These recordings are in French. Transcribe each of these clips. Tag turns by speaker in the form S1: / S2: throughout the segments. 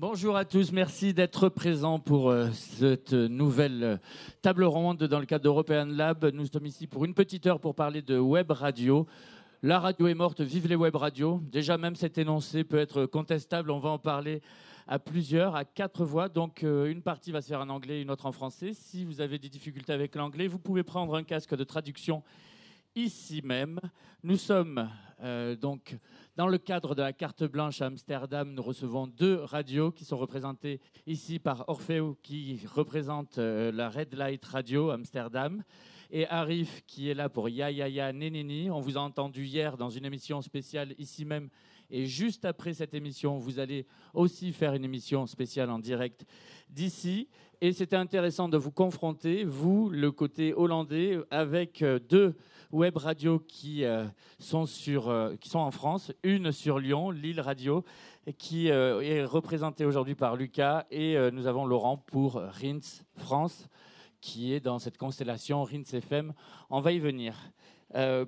S1: Bonjour à tous, merci d'être présents pour euh, cette nouvelle euh, table ronde dans le cadre d'European Lab. Nous sommes ici pour une petite heure pour parler de web radio. La radio est morte, vive les web radios. Déjà, même cet énoncé peut être contestable, on va en parler à plusieurs, à quatre voix. Donc, euh, une partie va se faire en anglais, une autre en français. Si vous avez des difficultés avec l'anglais, vous pouvez prendre un casque de traduction ici même. Nous sommes euh, donc dans le cadre de la carte blanche à Amsterdam. Nous recevons deux radios qui sont représentées ici par Orfeo, qui représente euh, la Red Light Radio Amsterdam, et Arif, qui est là pour Ya Ya Ya Neneni. On vous a entendu hier dans une émission spéciale ici même. Et juste après cette émission, vous allez aussi faire une émission spéciale en direct d'ici. Et c'était intéressant de vous confronter, vous, le côté hollandais, avec euh, deux web radios qui, euh, sont, sur, euh, qui sont en France, une sur Lyon, Lille Radio, qui est représentée aujourd'hui par Lucas, et nous avons Laurent pour Rins France, qui est dans cette constellation Rins FM. On va y venir.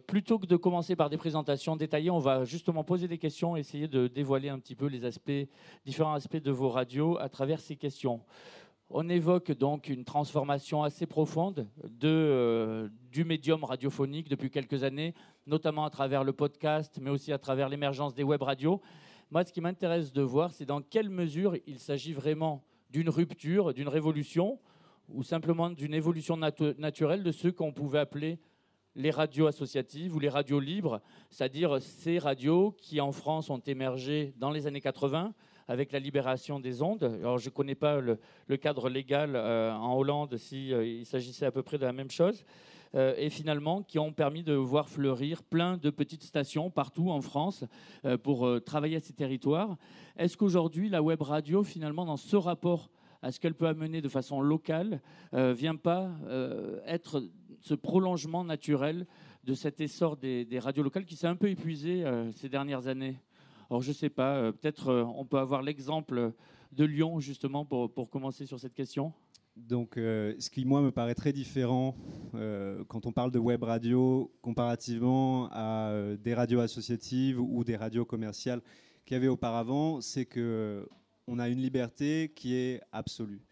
S1: Plutôt que de commencer par des présentations détaillées, on va justement poser des questions, essayer de dévoiler un petit peu les différents aspects de vos radios à travers ces questions. On évoque donc une transformation assez profonde de, euh, du médium radiophonique depuis quelques années, notamment à travers le podcast, mais aussi à travers l'émergence des web radios. Moi, ce qui m'intéresse de voir, c'est dans quelle mesure il s'agit vraiment d'une rupture, d'une révolution, ou simplement d'une évolution naturelle de ce qu'on pouvait appeler les radios associatives ou les radios libres, c'est-à-dire ces radios qui en France ont émergé dans les années 80, avec la libération des ondes. Alors, je ne connais pas le, cadre légal euh, en Hollande s'il euh, il s'agissait à peu près de la même chose. Euh, et finalement, qui ont permis de voir fleurir plein de petites stations partout en France pour travailler à ces territoires. Est-ce qu'aujourd'hui, la web radio, finalement, dans ce rapport à ce qu'elle peut amener de façon locale, vient pas être ce prolongement naturel de cet essor des, radios locales qui s'est un peu épuisé ces dernières années alors, je ne sais pas, euh, peut-être euh, on peut avoir l'exemple de Lyon, justement, pour, commencer sur cette question.
S2: Donc, euh, ce qui, moi, me paraît très différent quand on parle de web radio comparativement à des radios associatives ou des radios commerciales qu'il y avait auparavant, c'est que on a une liberté qui est absolue.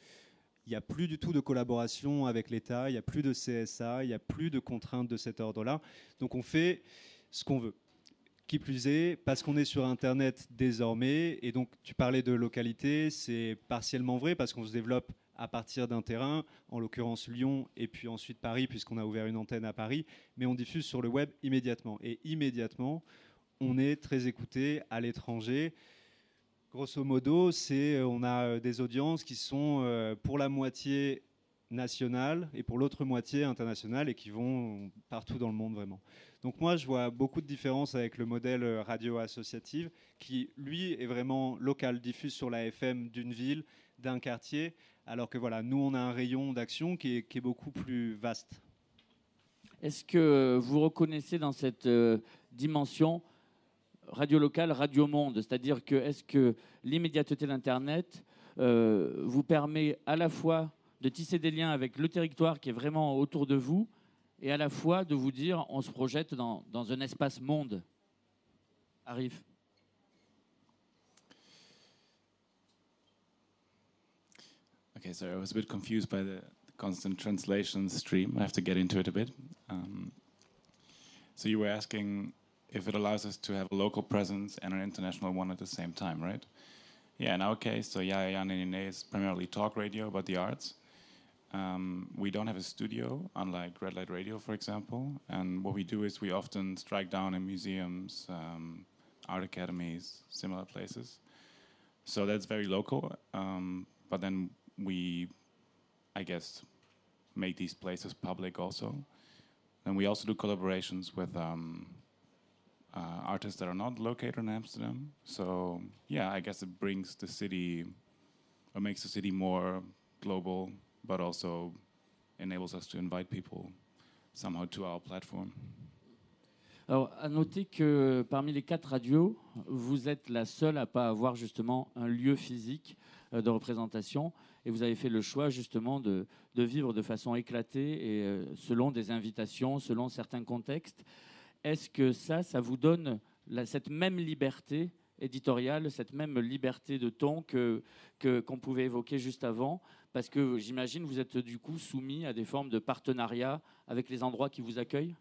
S2: Il n'y a plus du tout de collaboration avec l'État, il n'y a plus de CSA, il n'y a plus de contraintes de cet ordre-là. Donc, on fait ce qu'on veut. Qui plus est, parce qu'on est sur Internet désormais, et donc tu parlais de localité, c'est partiellement vrai parce qu'on se développe à partir d'un terrain, en l'occurrence Lyon et puis ensuite Paris, puisqu'on a ouvert une antenne à Paris, mais on diffuse sur le web immédiatement. Et immédiatement, on est très écouté à l'étranger. Grosso modo, c'est on a euh, des audiences qui sont euh, pour la moitié nationales et pour l'autre moitié internationales et qui vont partout dans le monde vraiment. Donc moi, je vois beaucoup de différences avec le modèle euh, radio associative qui, lui, est vraiment local, diffuse sur la FM d'une ville, d'un quartier, alors que voilà, nous, on a un rayon d'action qui est, beaucoup plus vaste.
S1: Est-ce que vous reconnaissez dans cette euh, dimension radio locale, radio monde C'est-à-dire que est-ce que l'immédiateté d'Internet euh, vous permet à la fois de tisser des liens avec le territoire qui est vraiment autour de vous, et à la fois de vous dire on se projette dans, un espace monde? Arrive.
S3: Okay, so I was a bit confused by the constant translation stream. I have to get into it a bit. Um, so you were asking if it allows us to have a local presence and an international one at the same time, right? Yeah, in our case, so Yaya Yanine is primarily talk radio about the arts. Um, we don't have a studio, unlike Red Light Radio, for example. And what we do is we often strike down in museums, um, art academies, similar places. So that's very local. Um, but then we, I guess, make these places public also. And we also do collaborations with um, uh, artists that are not located in Amsterdam. So yeah, I guess it brings the city, or makes the city more global but also enables us to invite people somehow to our platform.
S1: Alors, à noter que parmi les quatre radios, vous êtes la seule à pas avoir justement un lieu physique euh, de représentation, et vous avez fait le choix justement de, de vivre de façon éclatée et euh, selon des invitations, selon certains contextes. Est-ce que ça, ça vous donne cette même liberté éditoriale, cette même liberté de ton que qu'on pouvait évoquer juste avant? Parce que j'imagine vous êtes du coup soumis à des formes de partenariat avec les endroits qui vous accueillent?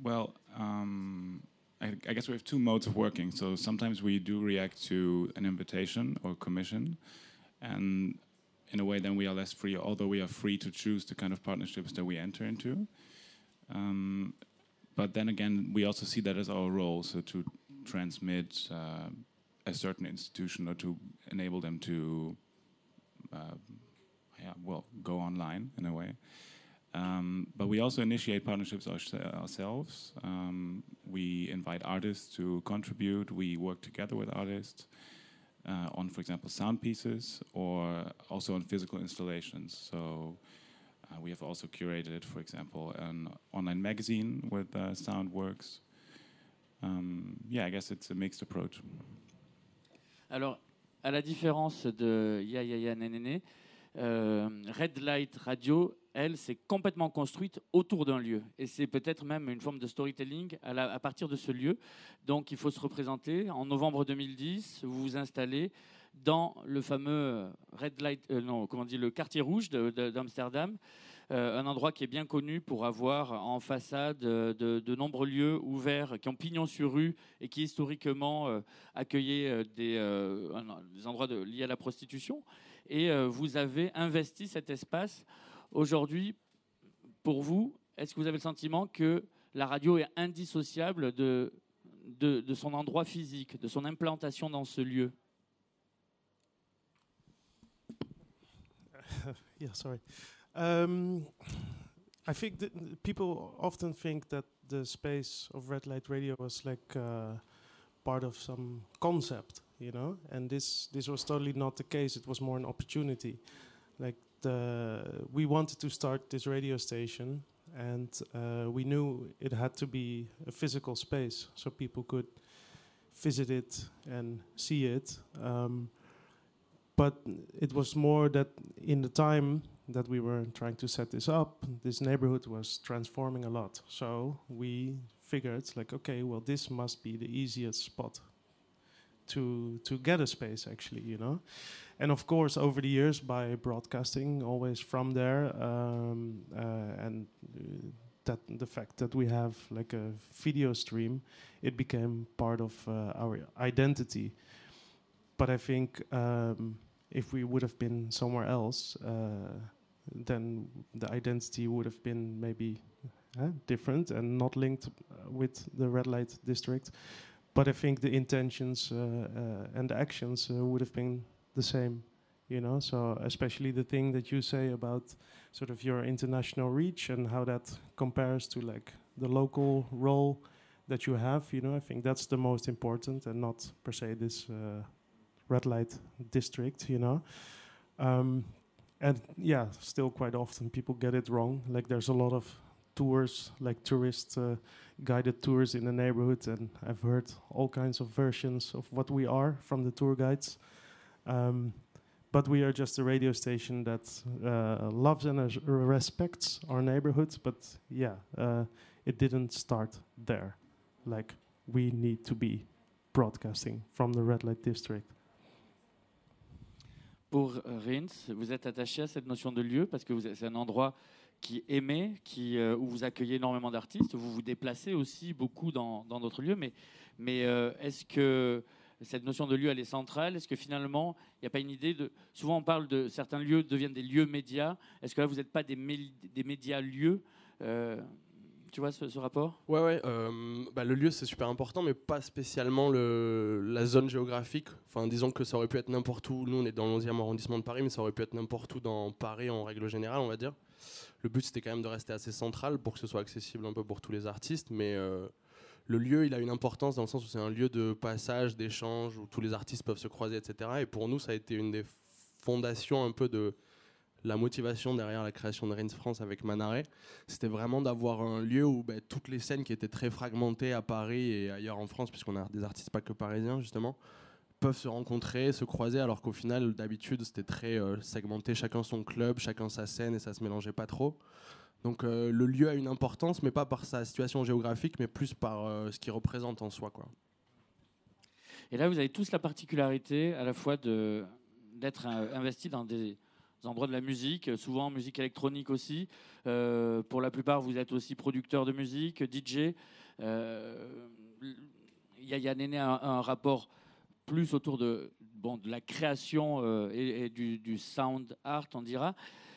S3: Well, um, I, I, guess we have two modes of working. So sometimes we do react to an invitation or commission, and in a way, then we are less free, although we are free to choose the kind of partnerships that we enter into. Um, but then again, we also see that as our role, so to transmit uh, a certain institution or to enable them to, uh, yeah, well, go online in a way. Um, but we also initiate partnerships our ourselves. Um, we invite artists to contribute. We work together with artists uh, on, for example, sound pieces or also on physical installations. So uh, we have also curated, for example, an online magazine with uh, Soundworks. Um, yeah, I guess it's a mixed approach.
S1: Alors, à la différence de Ya Ya Ya Nenene, euh, Red Light Radio, elle, s'est complètement construite autour d'un lieu. Et c'est peut-être même une forme de storytelling à, partir de ce lieu. Donc il faut se représenter. En novembre 2010, vous vous installez dans le fameux Red Light, euh, non, comment le quartier rouge d'Amsterdam. Euh, un endroit qui est bien connu pour avoir en façade de, nombreux lieux ouverts qui ont pignon sur rue et qui historiquement accueillaient des, endroits liés à la prostitution et euh, vous avez investi cet espace. Aujourd'hui, pour vous, est-ce que vous avez le sentiment que la radio est indissociable de, de, de son endroit physique, de son implantation dans ce lieu
S4: yeah, sorry. Um, I think that people often think that the space of red light radio was like uh, part of some concept, you know? And this this was totally not the case. It was more an opportunity. Like the we wanted to start this radio station, and uh, we knew it had to be a physical space so people could visit it and see it. Um, but it was more that in the time that we were trying to set this up, this neighborhood was transforming a lot. So we figured, like, okay, well, this must be the easiest spot to to get a space, actually, you know. And of course, over the years, by broadcasting always from there, um, uh, and uh, that the fact that we have like a video stream, it became part of uh, our identity. But I think um, if we would have been somewhere else, uh, then the identity would have been maybe uh, different and not linked uh, with the red light district. But I think the intentions uh, uh, and the actions uh, would have been the same, you know. So especially the thing that you say about sort of your international reach and how that compares to like the local role that you have, you know. I think that's the most important, and not per se this red light district, you know. Um, and yeah, still quite often people get it wrong. Like there's a lot of tours, like tourist uh, guided tours in the neighborhood, and I've heard all kinds of versions of what we are from the tour guides. Um, but we are just a radio station that uh, loves and respects our neighborhood. But yeah, uh, it didn't start there. Like we need to be broadcasting from the red light district.
S1: Pour Rins, vous êtes attaché à cette notion de lieu parce que c'est un endroit qui aimait, qui, euh, où vous accueillez énormément d'artistes, vous vous déplacez aussi beaucoup dans d'autres lieux, mais, mais euh, est-ce que cette notion de lieu, elle est centrale Est-ce que finalement, il n'y a pas une idée de... Souvent, on parle de certains lieux deviennent des lieux médias. Est-ce que là, vous n'êtes pas des, des médias lieux euh, tu vois ce, rapport?
S5: Ouais, ouais. Euh, bah, le lieu, c'est super important, mais pas spécialement le, la zone géographique. Enfin, disons que ça aurait pu être n'importe où. Nous, on est dans le 11e arrondissement de Paris, mais ça aurait pu être n'importe où dans Paris en règle générale, on va dire. Le but, c'était quand même de rester assez central pour que ce soit accessible un peu pour tous les artistes, mais euh, le lieu, il a une importance dans le sens où c'est un lieu de passage, d'échange, où tous les artistes peuvent se croiser, etc. Et pour nous, ça a été une des fondations un peu de la motivation derrière la création de Rains France avec Manaré, c'était vraiment d'avoir un lieu où ben, toutes les scènes qui étaient très fragmentées à Paris et ailleurs en France, puisqu'on a des artistes pas que parisiens justement, peuvent se rencontrer, se croiser, alors qu'au final, d'habitude, c'était très euh, segmenté, chacun son club, chacun sa scène et ça se mélangeait pas trop. Donc le lieu a une importance, mais pas par sa situation géographique, mais plus par ce qu'il représente en soi. Quoi.
S1: Et là, vous avez tous la particularité à la fois d'être investi dans des endroits de la musique, souvent musique électronique aussi. pour la plupart, vous êtes aussi producteur de musique, DJ. Il y, a Néné un, rapport plus autour de, bon, de la création euh, et, du, sound art, on dira.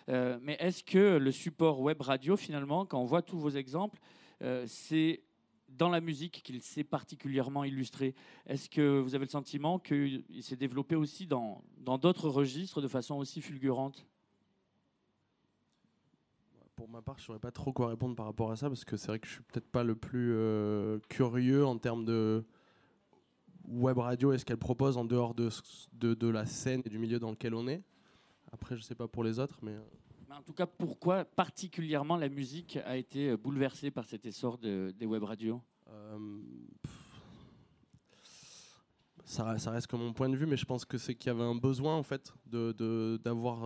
S1: Euh, mais est-ce que le support web radio, finalement, quand on voit tous vos exemples, euh, c'est dans la musique qu'il s'est particulièrement illustré? Est-ce que vous avez le sentiment qu'il s'est développé aussi dans d'autres registres de façon aussi fulgurante?
S5: Pour ma part, je ne saurais pas trop quoi répondre par rapport à ça, parce que c'est vrai que je suis peut-être pas le plus curieux en termes de, web radio est-ce qu'elle propose en dehors de, de, la scène et du milieu dans lequel on est. Après, je ne sais pas pour les autres, mais... Euh.
S1: En tout cas, pourquoi particulièrement la musique a été euh, bouleversée par cet essor de, des web radios? Euh,
S5: ça, ça, reste comme mon point de vue, mais je pense que c'est qu'il y avait un besoin en fait de, d'avoir,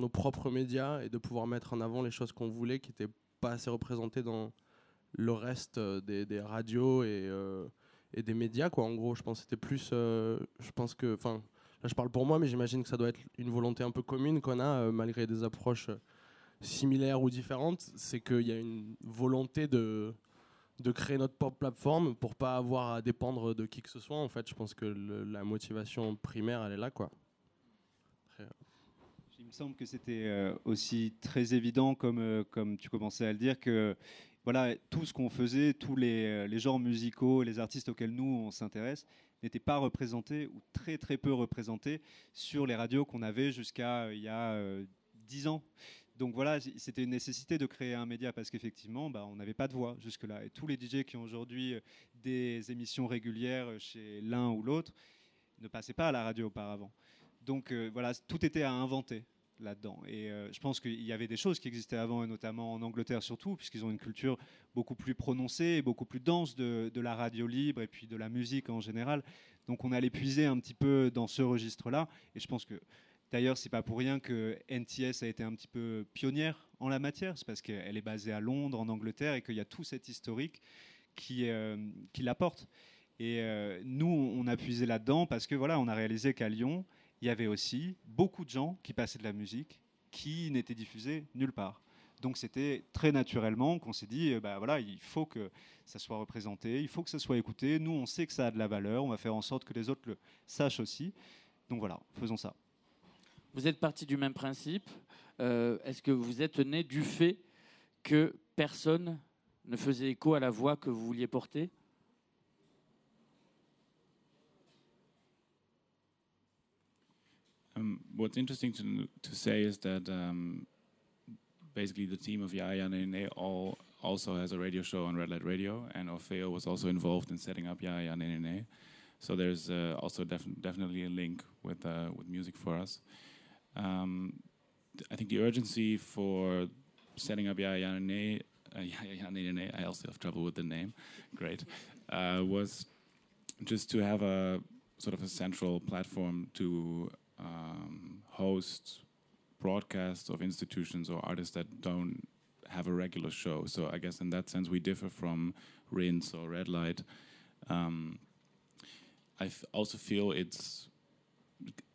S5: nos propres médias et de pouvoir mettre en avant les choses qu'on voulait, qui n'étaient pas assez représentées dans le reste des, des radios et et des médias quoi. En gros je pense c'était plus je pense que enfin là je parle pour moi mais j'imagine que ça doit être une volonté un peu commune qu'on a euh, malgré des approches euh, similaires ou différentes. C'est qu'il y a une volonté de de créer notre propre plateforme pour pas avoir à dépendre de qui que ce soit. En fait je pense que la motivation primaire elle est là quoi.
S2: Il me semble que c'était aussi très évident, comme, comme tu commençais à le dire, que voilà, tout ce qu'on faisait, tous les, les, genres musicaux, les artistes auxquels nous on s'intéresse, n'étaient pas représentés ou très très peu représentés sur les radios qu'on avait jusqu'à euh, il y a euh, dix ans. Donc voilà, c'était une nécessité de créer un média parce qu'effectivement, bah, on n'avait pas de voix jusque-là. Et tous les DJ qui ont aujourd'hui euh, des émissions régulières chez l'un ou l'autre ne passaient pas à la radio auparavant. Donc voilà, tout était à inventer là-dedans. Et euh, je pense qu'il y avait des choses qui existaient avant, et notamment en Angleterre surtout, puisqu'ils ont une culture beaucoup plus prononcée et beaucoup plus dense de, la radio libre et puis de la musique en général. Donc on allait puiser un petit peu dans ce registre-là. Et je pense que d'ailleurs, c'est pas pour rien que NTS a été un petit peu pionnière en la matière. C'est parce qu'elle est basée à Londres, en Angleterre, et qu'il y a tout cet historique qui, euh, qui l'apporte. Et euh, nous, on a puisé là-dedans parce que voilà, on a réalisé qu'à Lyon, il y avait aussi beaucoup de gens qui passaient de la musique qui n'étaient diffusés nulle part. Donc c'était très naturellement qu'on s'est dit, euh, bah voilà, il faut que ça soit représenté, il faut que ça soit écouté. Nous, on sait que ça a de la valeur, on va faire en sorte que les autres le sachent aussi. Donc voilà, faisons ça.
S1: Vous êtes parti du même principe. Euh, est-ce que vous êtes né du fait que personne ne faisait écho à la voix que vous vouliez porter?
S3: Um, what's interesting to to say is that um, basically the team of Yaya Nene all also has a radio show on Red Light Radio, and Orfeo was also involved in setting up Yaya Nene. So there's uh, also def definitely a link with uh, with music for us. Um, I think the urgency for setting up Yaya Nene, uh, Yaya Nene, I also have trouble with the name, great, uh, was just to have a sort of a central platform to um, host broadcasts of institutions or artists that don't have a regular show. So I guess in that sense we differ from Rinse or Red Light. Um, I also feel it's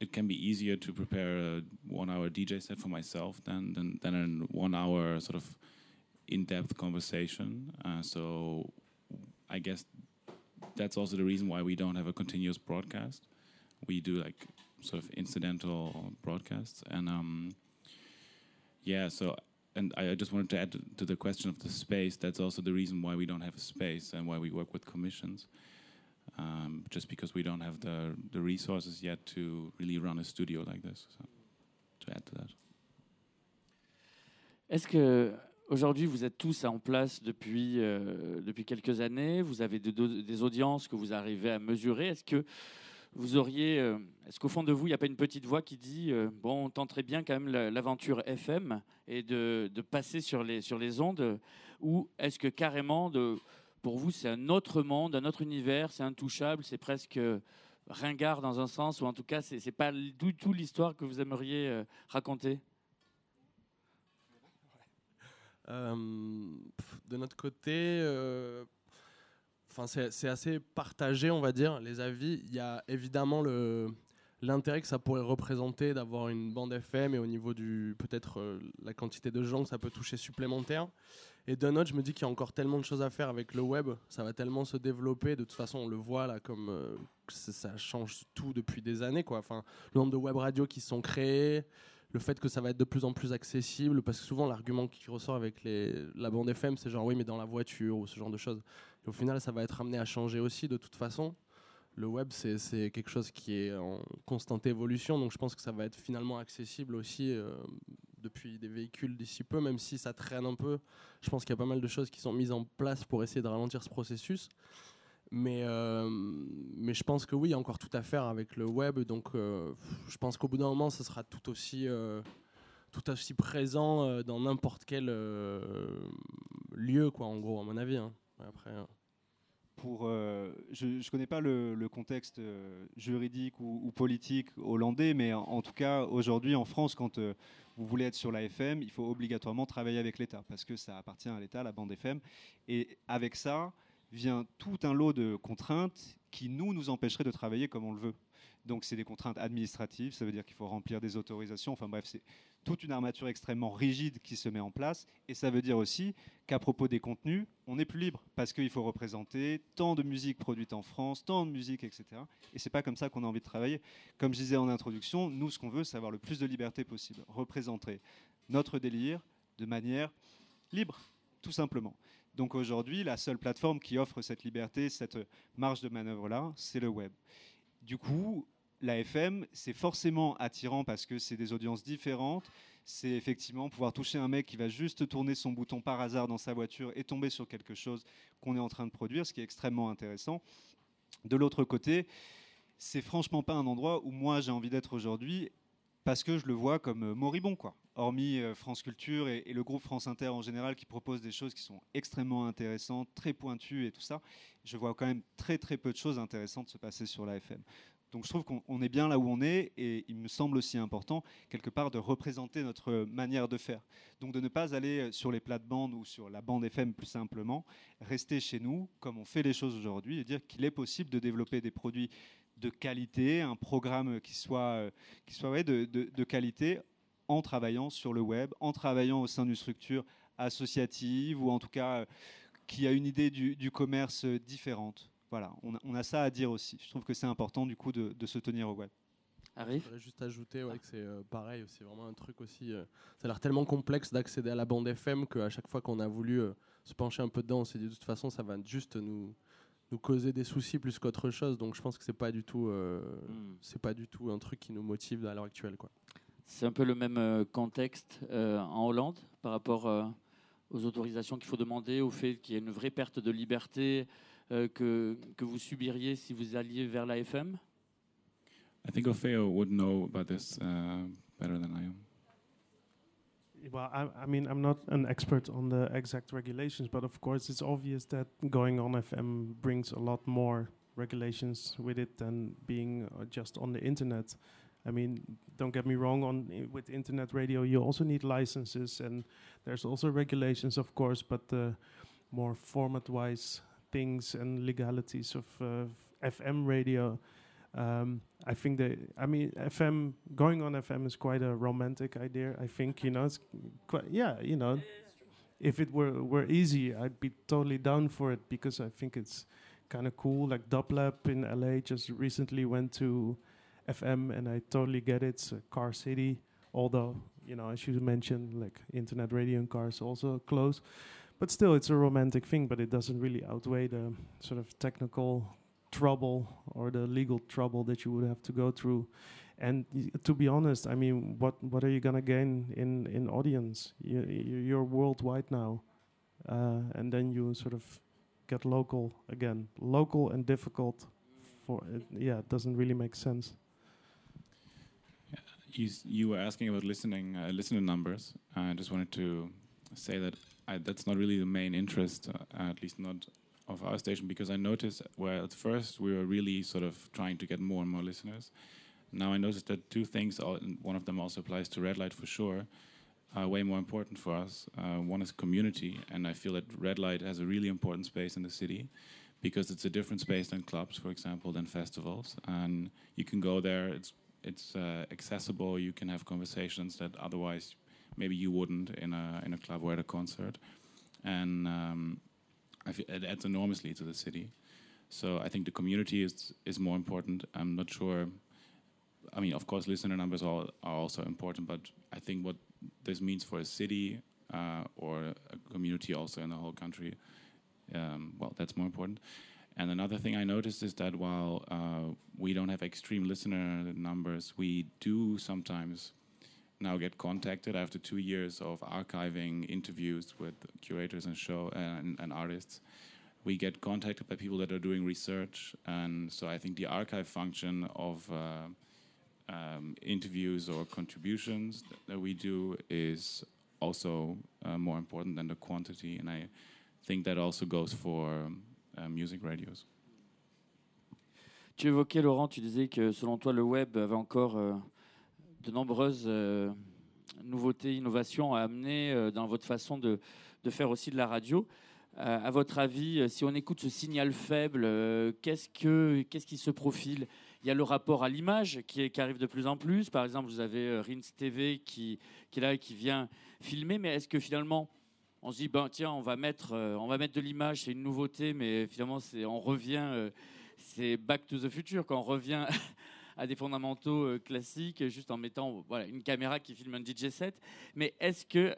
S3: it can be easier to prepare a one-hour DJ set for myself than than, than a one-hour sort of in-depth conversation. Uh, so I guess that's also the reason why we don't have a continuous broadcast. We do like sort of incidental broadcasts. And um, yeah, so and I just wanted to add to the question of the space. That's also the reason why we don't have a space and why we work with commissions. Um, just because we don't have the the resources yet to really run a studio like this. So, to add to that.
S1: Est-ce que aujourd'hui vous êtes tous en place depuis euh, depuis quelques années Vous avez de, de, des audiences que vous arrivez à mesurer Est-ce que vous auriez, euh, est-ce qu'au fond de vous, il n'y a pas une petite voix qui dit, euh, bon, on tenterait bien quand même l'aventure FM et de, passer sur les, sur les ondes, ou est-ce que carrément, de, pour vous, c'est un autre monde, un autre univers, c'est intouchable, c'est presque ringard dans un sens, ou en tout cas, c'est n'est pas du tout l'histoire que vous aimeriez euh, raconter?
S5: Euh, de notre côté, euh, enfin c'est assez partagé, on va dire, les avis. Il y a évidemment l'intérêt que ça pourrait représenter d'avoir une bande FM et au niveau du peut-être euh, la quantité de gens que ça peut toucher supplémentaire. Et d'un autre, je me dis qu'il y a encore tellement de choses à faire avec le web, ça va tellement se développer. De toute façon, on le voit là, comme ça change tout depuis des années, quoi. Enfin, le nombre de web radios qui sont créés, le fait que ça va être de plus en plus accessible, parce que souvent l'argument qui ressort avec les, la bande FM, c'est genre oui, mais dans la voiture ou ce genre de choses. Au final, ça va être amené à changer aussi de toute façon. Le web, c'est quelque chose qui est en constante évolution, donc je pense que ça va être finalement accessible aussi euh, depuis des véhicules d'ici peu, même si ça traîne un peu. Je pense qu'il y a pas mal de choses qui sont mises en place pour essayer de ralentir ce processus. Mais, euh, mais je pense que oui, il y a encore tout à faire avec le web. Donc euh, je pense qu'au bout d'un moment, ce sera tout aussi, tout aussi présent dans n'importe quel lieu, quoi, en gros, à mon avis. Hein. Après,
S2: pour, je ne connais pas le, contexte juridique ou, politique hollandais, mais en, tout cas, aujourd'hui en France, quand vous voulez être sur la FM, il faut obligatoirement travailler avec l'État, parce que ça appartient à l'État, la bande FM. Et avec ça, vient tout un lot de contraintes qui nous nous empêcheraient de travailler comme on le veut. Donc c'est des contraintes administratives, ça veut dire qu'il faut remplir des autorisations, enfin bref, c'est toute une armature extrêmement rigide qui se met en place, et ça veut dire aussi qu'à propos des contenus, on n'est plus libre, parce qu'il faut représenter tant de musique produite en France, tant de musique, etc. Et c'est pas comme ça qu'on a envie de travailler. Comme je disais en introduction, nous ce qu'on veut, c'est avoir le plus de liberté possible, représenter notre délire de manière libre, tout simplement. Donc aujourd'hui, la seule plateforme qui offre cette liberté, cette marge de manœuvre-là, c'est le web. Du coup, la FM, c'est forcément attirant parce que c'est des audiences différentes. C'est effectivement pouvoir toucher un mec qui va juste tourner son bouton par hasard dans sa voiture et tomber sur quelque chose qu'on est en train de produire, ce qui est extrêmement intéressant. De l'autre côté, c'est franchement pas un endroit où moi j'ai envie d'être aujourd'hui parce que je le vois comme euh, moribond, quoi. Hormis euh, France Culture et, le groupe France Inter en général qui propose des choses qui sont extrêmement intéressantes, très pointues et tout ça, je vois quand même très très peu de choses intéressantes se passer sur la FM. Donc je trouve qu'on est bien là où on est et il me semble aussi important quelque part de représenter notre manière de faire. Donc de ne pas aller sur les plates-bandes ou sur la bande FM plus simplement, rester chez nous comme on fait les choses aujourd'hui et dire qu'il est possible de développer des produits de qualité, un programme qui soit, euh, de, qualité en travaillant sur le web, en travaillant au sein d'une structure associative ou en tout cas euh, qui a une idée du commerce différente. Voilà, on a, on a, ça à dire aussi. Je trouve que c'est important du coup de, de, se tenir au web.
S5: Arrive. Je juste ajouter ouais, que c'est euh, pareil, c'est vraiment un truc aussi. ça a l'air tellement complexe d'accéder à la bande FM qu'à chaque fois qu'on a voulu se pencher un peu dedans, on s'est dit de toute façon ça va juste nous, nous causer des soucis plus qu'autre chose. Donc je pense que c'est pas du tout, euh, hmm. c'est pas du tout un truc qui nous motive à l'heure actuelle, quoi.
S1: C'est un peu le même euh, contexte euh, en Hollande par rapport aux autorisations qu'il faut demander, au fait qu'il y a une vraie perte de liberté que, que vous subiriez si vous alliez vers la FM.
S3: I think Opheo would know about this uh, better than I am.
S4: well, I, I, mean, I'm not an expert on the exact regulations, but of course, it's obvious that going on FM brings a lot more regulations with it than being uh, just on the internet. I mean, don't get me wrong. On with internet radio, you also need licenses, and there's also regulations, of course, but the more format-wise things and legalities of uh, FM radio um, I think that I mean FM going on FM is quite a romantic idea. I think you know it's quite yeah you know if it were were easy I'd be totally down for it because I think it's kind of cool. Like Dublab in LA just recently went to FM and I totally get it. It's a car city, although you know as you mentioned like internet radio and cars also close. But still, it's a romantic thing, but it doesn't really outweigh the sort of technical trouble or the legal trouble that you would have to go through. And to be honest, I mean, what what are you gonna gain in in audience? You, you're worldwide now, uh, and then you sort of get local again. Local and difficult for it, yeah, it doesn't really make sense.
S3: You, you were asking about listening uh, listener numbers. I just wanted to say that I, that's not really the main interest, uh, at least not of our station because I noticed where at first we were really sort of trying to get more and more listeners. Now I noticed that two things, one of them also applies to Red Light for sure. are way more important for us. Uh, one is community, and I feel that Red Light has a really important space in the city because it's a different space than clubs, for example, than festivals. And you can go there. It's it's uh, accessible. You can have conversations that otherwise maybe you wouldn't in a in a club or at a concert. And um, I it adds enormously to the city. So I think the community is is more important. I'm not sure. I mean, of course, listener numbers are, are also important, but I think what this means for a city uh, or a community also in the whole country, um, well, that's more important. And another thing I noticed is that while uh, we don't have extreme listener numbers, we do sometimes now get contacted after two years of archiving interviews with curators and show and, and artists. We get contacted by people that are doing research, and so I think the archive function of uh, um, interviews or contributions that we do is also uh, more important than the quantity, and I think that also goes for uh, music radios.
S1: Tu évoquais, Laurent, tu disais que selon toi, le web avait encore euh, de nombreuses euh, nouveautés, innovations à amener euh, dans votre façon de, de, faire aussi de la radio. Euh, à votre avis, si on écoute ce signal faible, qu'est-ce, que, qu'est-ce qui se profile? Il y a le rapport à l'image qui, arrive de plus en plus. Par exemple, vous avez Rins TV qui, qui est là et qui vient filmer, mais est-ce que finalement on se dit ben tiens on va mettre on va mettre de l'image c'est une nouveauté mais finalement c'est on revient c'est back to the future quand on revient à des fondamentaux classiques juste en mettant voilà une caméra qui filme un DJ set. Mais est-ce que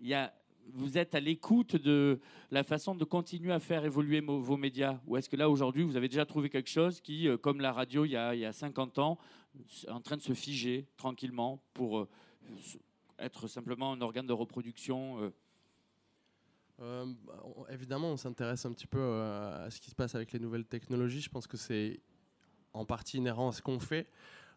S1: y a vous êtes à l'écoute de la façon de continuer à faire évoluer vos médias? Ou est-ce que là, aujourd'hui, vous avez déjà trouvé quelque chose qui, comme la radio il y a, y a 50 ans, est en train de se figer tranquillement pour être simplement un organe de reproduction
S5: euh, on, évidemment, on s'intéresse un petit peu euh, à ce qui se passe avec les nouvelles technologies. Je pense que c'est en partie inhérent à ce qu'on fait.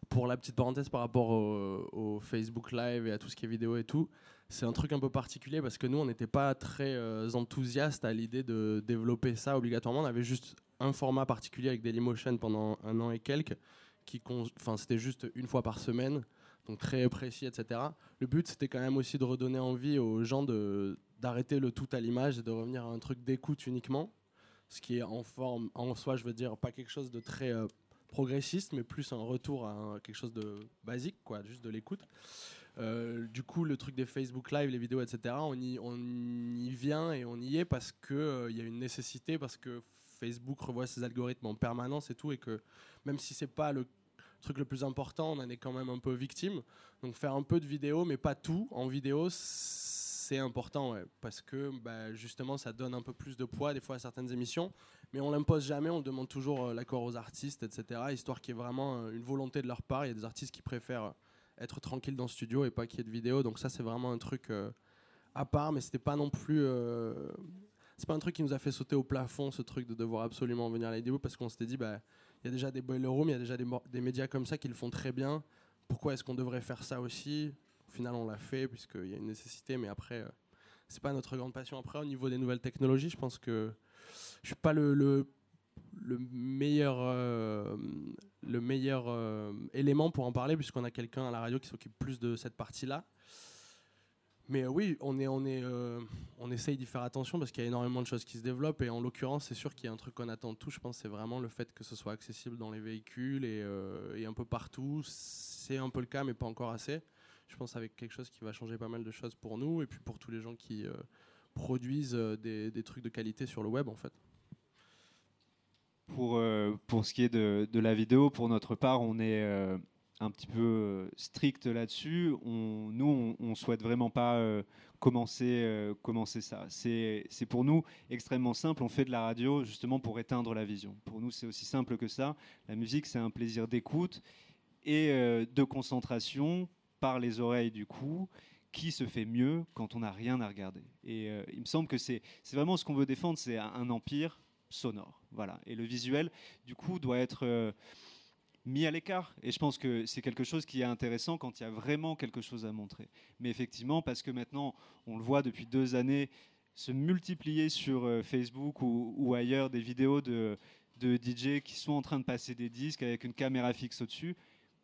S5: Pour la petite parenthèse par rapport au, Facebook Live et à tout ce qui est vidéo et tout, c'est un truc un peu particulier parce que nous, on n'était pas très euh, enthousiastes à l'idée de développer ça obligatoirement. On avait juste un format particulier avec Dailymotion pendant un an et quelques, qui, c'était juste une fois par semaine donc très précis, etc. Le but, c'était quand même aussi de redonner envie aux gens d'arrêter le tout à l'image et de revenir à un truc d'écoute uniquement, ce qui est en forme, en soi, je veux dire, pas quelque chose de très euh, progressiste, mais plus un retour à quelque chose de basique, quoi, juste de l'écoute. Euh, du coup, le truc des Facebook Live, les vidéos, etc., on y, on y vient et on y est parce qu'il euh, y a une nécessité, parce que Facebook revoit ses algorithmes en permanence et tout, et que même si c'est pas le truc le plus important, on en est quand même un peu victime. Donc faire un peu de vidéo, mais pas tout en vidéo, important, parce que bah, justement, ça donne un peu plus de poids des fois à certaines émissions, mais on l'impose jamais, on demande toujours euh, l'accord aux artistes, etc., histoire qu'il y ait vraiment euh, une volonté de leur part. Il y a des artistes qui préfèrent euh, être tranquilles dans le studio et pas qu'il y ait de vidéo, donc ça, c'est vraiment un truc à part, mais c'était pas non plus. c'est pas un truc qui nous a fait sauter au plafond, ce truc de devoir absolument venir à la vidéo, parce qu'on s'était dit, bah, il y a déjà des boiler rooms, il y a déjà des médias comme ça qui le font très bien. Pourquoi est-ce qu'on devrait faire ça aussi? Au final, on l'a fait puisqu'il y a une nécessité, mais après, euh, c'est pas notre grande passion. Après, au niveau des nouvelles technologies, je pense que je suis pas le, le, meilleur, euh, le meilleur euh, élément pour en parler puisqu'on a quelqu'un à la radio qui s'occupe plus de cette partie-là. Mais euh, oui, on, est, on, est, euh, on essaye d'y faire attention parce qu'il y a énormément de choses qui se développent. Et en l'occurrence, c'est sûr qu'il y a un truc qu'on attend de tout. Je pense c'est vraiment le fait que ce soit accessible dans les véhicules euh, et un peu partout. C'est un peu le cas, mais pas encore assez. Je pense avec quelque chose qui va changer pas mal de choses pour nous et puis pour tous les gens qui produisent des, des, trucs de qualité sur le web, en fait.
S2: Pour, pour ce qui est de, la vidéo, pour notre part, on est un petit peu euh, strict là-dessus. On, nous, on, ne souhaite vraiment pas euh, commencer, euh, commencer ça. C'est pour nous extrêmement simple. On fait de la radio justement pour éteindre la vision. Pour nous, c'est aussi simple que ça. La musique, c'est un plaisir d'écoute et de concentration par les oreilles du coup qui se fait mieux quand on n'a rien à regarder. Et il me semble que c'est vraiment ce qu'on veut défendre, c'est un, empire sonore. Voilà. Et le visuel, du coup, doit être mis à l'écart. Et je pense que c'est quelque chose qui est intéressant quand il y a vraiment quelque chose à montrer. Mais effectivement, parce que maintenant, on le voit depuis deux années, se multiplier sur euh, Facebook ou, ailleurs des vidéos de, de DJ qui sont en train de passer des disques avec une caméra fixe au-dessus,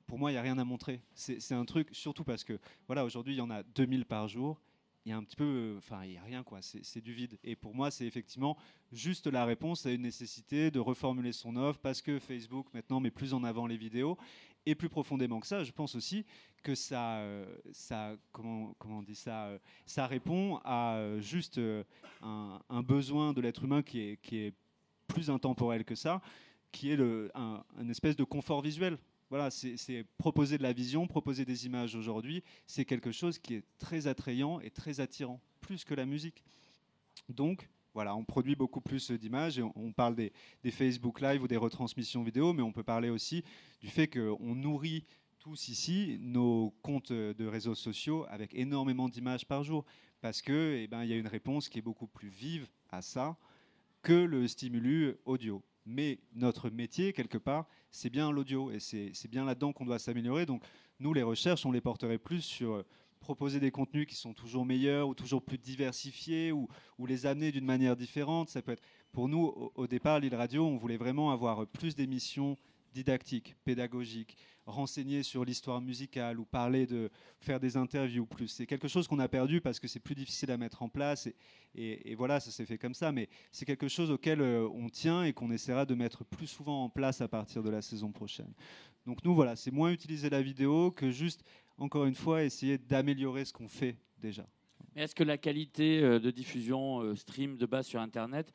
S2: pour moi, il n'y a rien à montrer. C'est un truc, surtout parce que, voilà, aujourd'hui, il y en a 2000 par jour. Il y a un petit peu, enfin, il n'y a rien, quoi. C'est du vide. Et pour moi, c'est effectivement juste la réponse à une nécessité de reformuler son offre parce que Facebook, maintenant, met plus en avant les vidéos. Et plus profondément que ça, je pense aussi que ça, euh, comment, comment ça, euh, ça répond à euh, juste un, besoin de l'être humain qui est, qui est plus intemporel que ça, qui est le, un, espèce de confort visuel. Voilà, c'est proposer de la vision, proposer des images aujourd'hui, c'est quelque chose qui est très attrayant et très attirant, plus que la musique. Donc, voilà, on produit beaucoup plus d'images et on, parle des, Facebook Live ou des retransmissions vidéo, mais on peut parler aussi du fait qu'on nourrit tous ici nos comptes de réseaux sociaux avec énormément d'images par jour, parce que eh ben, il y a une réponse qui est beaucoup plus vive à ça que le stimulus audio. Mais notre métier, quelque part, c'est bien l'audio et c'est bien là-dedans qu'on doit s'améliorer. Donc, nous, les recherches, on les porterait plus sur proposer des contenus qui sont toujours meilleurs ou toujours plus diversifiés ou, les amener d'une manière différente. Ça peut être, pour nous, au, départ, l'île radio, on voulait vraiment avoir plus d'émissions didactiques, pédagogiques, renseigner sur l'histoire musicale ou parler de faire des interviews plus. C'est quelque chose qu'on a perdu parce que c'est plus difficile à mettre en place et, et, voilà, ça s'est fait comme ça. Mais c'est quelque chose auquel euh, on tient et qu'on essaiera de mettre plus souvent en place à partir de la saison prochaine. Donc nous, voilà, c'est moins utiliser la vidéo que juste encore une fois, essayer d'améliorer ce qu'on fait déjà.
S1: Est-ce que la qualité euh, de diffusion euh, stream de base sur Internet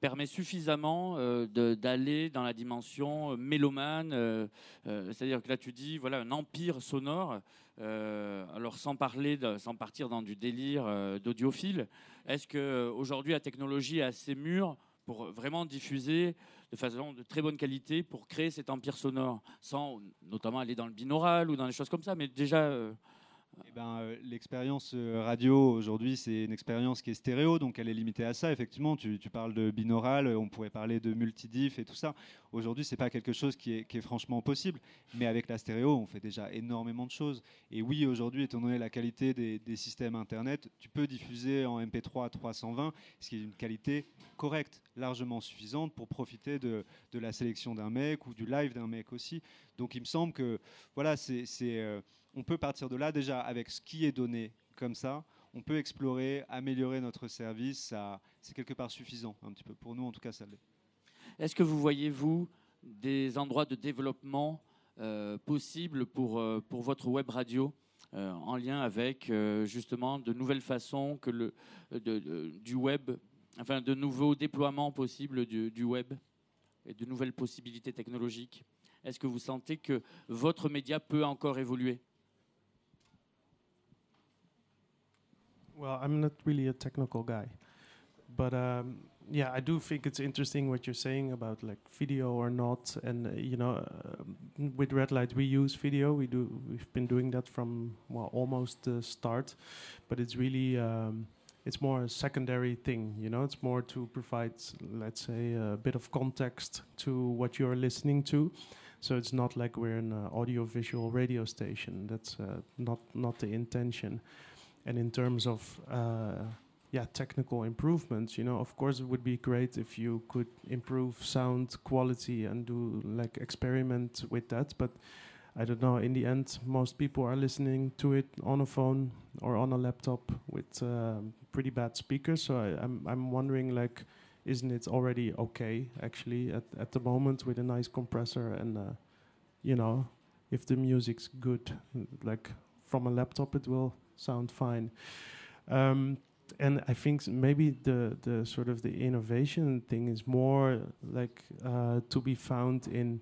S1: permet suffisamment euh, d'aller dans la dimension mélomane C'est-à-dire que là, tu dis, voilà, un empire sonore. alors, sans parler, sans partir dans du délire d'audiophile, est-ce qu'aujourd'hui, la technologie est assez mûre pour vraiment diffuser de façon de très bonne qualité pour créer cet empire sonore, sans notamment aller dans le binaural ou dans des choses comme ça, mais déjà euh,
S2: eh ben, euh, L'expérience euh, radio aujourd'hui, c'est une expérience qui est stéréo, donc elle est limitée à ça. Effectivement, tu, parles de binaural, on pourrait parler de multidiff et tout ça. Aujourd'hui, c'est pas quelque chose qui est, franchement possible, mais avec la stéréo, on fait déjà énormément de choses. Et oui, aujourd'hui, étant donné la qualité des, systèmes Internet, tu peux diffuser en MP3 à 320, ce qui est une qualité correcte, largement suffisante pour profiter de, de la sélection d'un mec ou du live d'un mec aussi. Donc il me semble que voilà, c'est euh, on peut partir de là déjà avec ce qui est donné comme ça. On peut explorer, améliorer notre service. C'est quelque part suffisant, un petit peu. Pour nous, en tout cas, ça l'est.
S1: Est-ce que vous voyez, vous, des endroits de développement euh, possibles pour, euh, pour votre web radio euh, en lien avec justement de nouvelles façons que le, du web, enfin de nouveaux déploiements possibles du web et de nouvelles possibilités technologiques? Est-ce que vous sentez que votre média peut encore évoluer?
S4: Well, I'm not really a technical guy, but um, yeah, I do think it's interesting what you're saying about like video or not, and uh, you know, uh, with Red Light we use video. We do. We've been doing that from well almost the start, but it's really. Um, it's more a secondary thing, you know. It's more to provide, let's say, a bit of context to what you're listening to. So it's not like we're an uh, audio-visual radio station. That's uh, not not the intention. And in terms of uh, yeah technical improvements, you know, of course it would be great if you could improve sound quality and do like experiment with that. But I don't know. In the end, most people are listening to it on a phone or on a laptop with uh, pretty bad speakers. So I, I'm I'm wondering like isn't it already okay actually at, at the moment with a nice compressor and uh, you know if the music's good like from a laptop it will sound fine. Um, and I think maybe the the sort of the innovation thing is more like uh, to be found in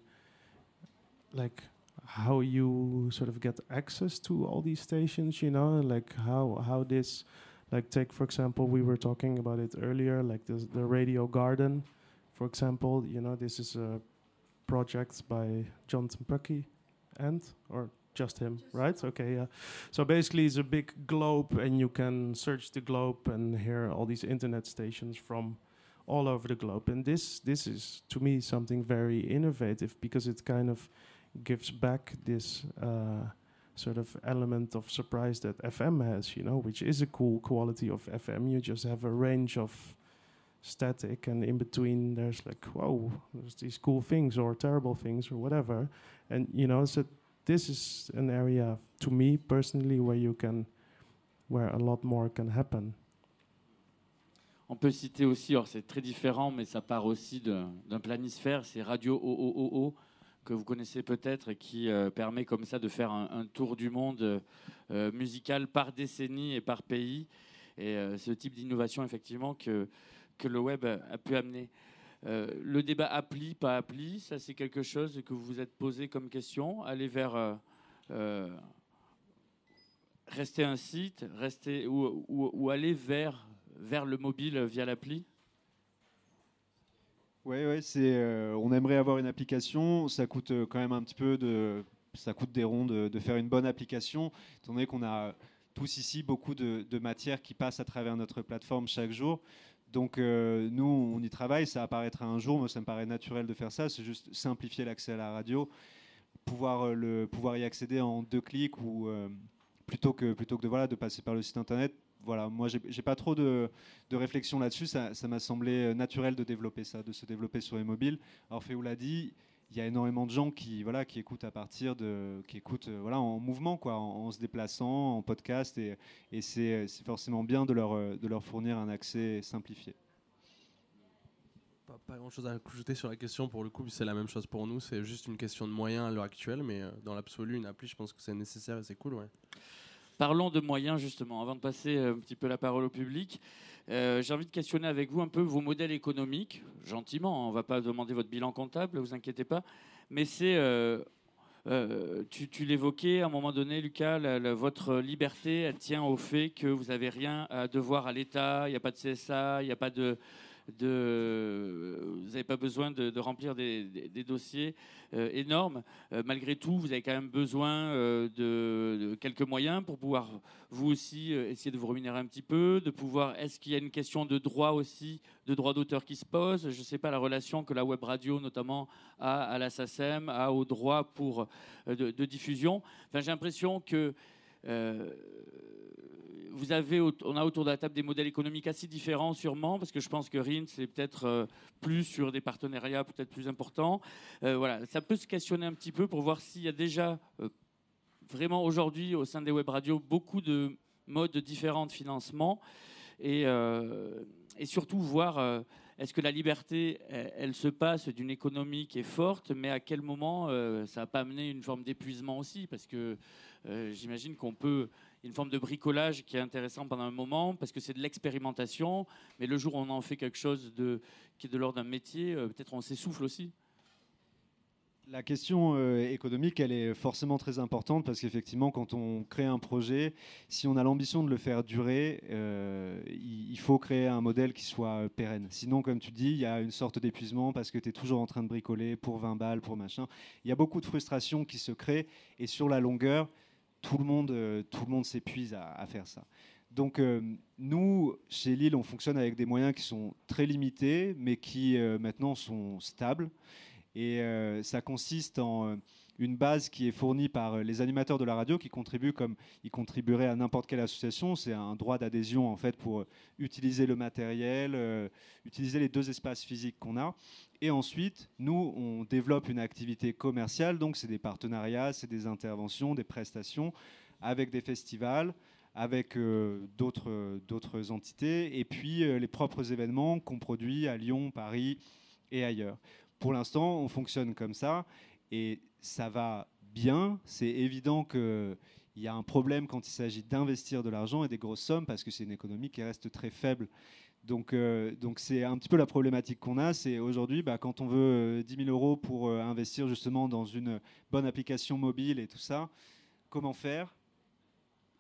S4: like how you sort of get access to all these stations. You know, like how how this like take for example we were talking about it earlier like this, the radio garden for example you know this is a project by jonathan pucky and or just him, just right? Okay, yeah. So basically, it's a big globe, and you can search the globe and hear all these internet stations from all over the globe. And this this is to me something very innovative because it kind of gives back this uh, sort of element of surprise that FM has, you know, which is a cool quality of FM. You just have a range of static, and in between there's like, whoa, there's these cool things or terrible things or whatever, and you know, so this is an area to me personally where you can, where a lot more can happen.
S1: On peut citer aussi, alors c'est très différent, mais ça part aussi d'un planisphère, c'est Radio OOOO, que vous connaissez peut-être, et qui euh, permet comme ça de faire un, tour du monde euh, musical par décennie et par pays. Et euh, ce type d'innovation, effectivement, que, que le web a pu amener. Le débat appli, pas appli, ça c'est quelque chose que vous vous êtes posé comme question. Aller vers rester un site, rester ou, ou aller vers vers le mobile via l'appli?
S2: Oui, ouais, c'est. Euh, on aimerait avoir une application. Ça coûte euh, quand même un petit peu de. Ça coûte des ronds de, faire une bonne application, étant donné qu'on a tous ici beaucoup de, de matière qui passe à travers notre plateforme chaque jour. Donc euh, nous, on y travaille, ça apparaîtra un jour, moi ça me paraît naturel de faire ça, c'est juste simplifier l'accès à la radio, pouvoir, le, pouvoir y accéder en deux clics ou plutôt que, plutôt que de, voilà, de passer par le site internet, voilà, moi, j'ai pas trop de, réflexion là-dessus. Ça m'a semblé euh, naturel de développer ça, de se développer sur les mobiles. Féou l'a dit, il y a énormément de gens qui, voilà, qui écoutent à partir de, qui écoutent, euh, voilà, en mouvement, quoi, en, se déplaçant, en podcast, et, et c'est forcément bien de leur, euh, de leur fournir un accès simplifié.
S5: Pas, pas, grand chose à ajouter sur la question pour le coup, c'est la même chose pour nous, c'est juste une question de moyens à l'heure actuelle, mais dans l'absolu, une appli, je pense que c'est nécessaire et c'est cool, ouais.
S1: Parlons de moyens justement, avant de passer euh, un petit peu la parole au public. Euh, j'ai envie de questionner avec vous un peu vos modèles économiques, gentiment, hein, on ne va pas demander votre bilan comptable, ne vous inquiétez pas, mais c'est, euh, tu, l'évoquais à un moment donné, Lucas, votre liberté, elle tient au fait que vous n'avez rien à devoir à l'État, il n'y a pas de CSA, il n'y a pas de, de, vous n'avez pas besoin de, remplir des, dossiers euh, énormes. Euh, malgré tout, vous avez quand même besoin euh, de, quelques moyens pour pouvoir vous aussi essayer de vous rémunérer un petit peu, de pouvoir. Est-ce qu'il y a une question de droit aussi, de droit d'auteur qui se pose? Je ne sais pas la relation que la web radio notamment a à la SACEM, a au droit pour de, diffusion. Enfin, j'ai l'impression que vous avez, on a autour de la table des modèles économiques assez différents sûrement, parce que je pense que RIN, c'est peut-être euh, plus sur des partenariats peut-être plus importants. Euh, voilà, ça peut se questionner un petit peu pour voir s'il y a déjà euh, vraiment aujourd'hui au sein des web radios beaucoup de modes différents de financement et, et surtout voir est-ce que la liberté, elle, se passe d'une économie qui est forte, mais à quel moment ça n'a pas amené une forme d'épuisement aussi? Parce que j'imagine qu'on peut une forme de bricolage qui est intéressant pendant un moment parce que c'est de l'expérimentation, mais le jour où on en fait quelque chose qui est de l'ordre d'un métier, euh, peut-être on s'essouffle aussi.
S2: La question euh, économique, elle est forcément très importante parce qu'effectivement, quand on crée un projet, si on a l'ambition de le faire durer, euh, il, faut créer un modèle qui soit pérenne. Sinon, comme tu dis, il y a une sorte d'épuisement parce que tu es toujours en train de bricoler pour 20 balles, pour machin. Il y a beaucoup de frustration qui se crée et sur la longueur, tout le monde, euh, tout le monde s'épuise à, faire ça. Donc euh, nous, chez Lille, on fonctionne avec des moyens qui sont très limités, mais qui euh, maintenant sont stables. Et ça consiste en une base qui est fournie par les animateurs de la radio qui contribuent comme ils contribueraient à n'importe quelle association. C'est un droit d'adhésion en fait pour utiliser le matériel, utiliser les deux espaces physiques qu'on a. Et ensuite, nous, on développe une activité commerciale, donc c'est des partenariats, c'est des interventions, des prestations avec des festivals, avec euh, d'autres entités, et puis euh, les propres événements qu'on produit à Lyon, Paris et ailleurs. Pour l'instant, on fonctionne comme ça, et ça va bien. C'est évident qu'il y a un problème quand il s'agit d'investir de l'argent et des grosses sommes, parce que c'est une économie qui reste très faible donc, euh, donc c'est un petit peu la problématique qu'on a. C'est aujourd'hui, bah, quand on veut 10 euh, 000 euros pour euh, investir justement dans une bonne application mobile et tout ça, comment faire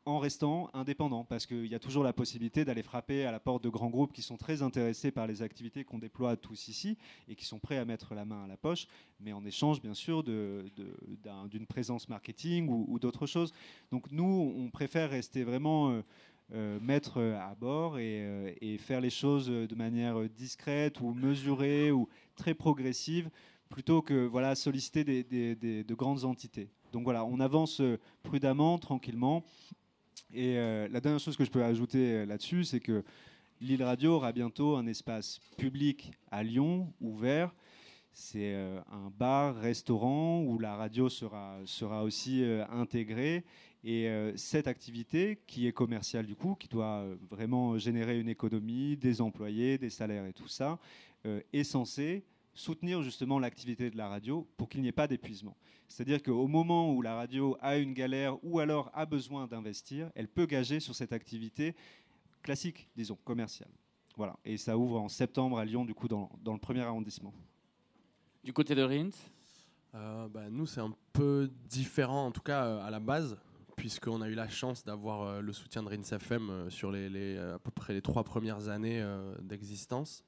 S2: en restant indépendant? Parce qu'il y a toujours la possibilité d'aller frapper à la porte de grands groupes qui sont très intéressés par les activités qu'on déploie tous ici et qui sont prêts à mettre la main à la poche, mais en échange, bien sûr, d'une présence marketing ou, d'autres choses. Donc nous, on préfère rester vraiment mettre à bord euh, et, faire les choses de manière discrète ou mesurée ou très progressive plutôt que voilà, solliciter des, de grandes entités. Donc voilà, on avance prudemment, tranquillement. Et euh, la dernière chose que je peux ajouter là-dessus, c'est que L'île Radio aura bientôt un espace public à Lyon, ouvert. C'est euh, un bar, restaurant où la radio sera, sera aussi euh, intégrée. Et euh, cette activité, qui est commerciale du coup, qui doit vraiment générer une économie, des employés, des salaires et tout ça, est censée soutenir justement l'activité de la radio pour qu'il n'y ait pas d'épuisement. C'est-à-dire qu'au moment où la radio a une galère ou alors a besoin d'investir, elle peut gager sur cette activité classique, disons, commerciale. Voilà. Et ça ouvre en septembre à Lyon, du coup, dans, dans le premier arrondissement.
S1: Du côté de Rins
S5: euh, bah, Nous, c'est un peu différent, en tout cas euh, à la base, puisqu'on a eu la chance d'avoir euh, le soutien de Rins FM sur les, les, à peu près les trois premières années d'existence.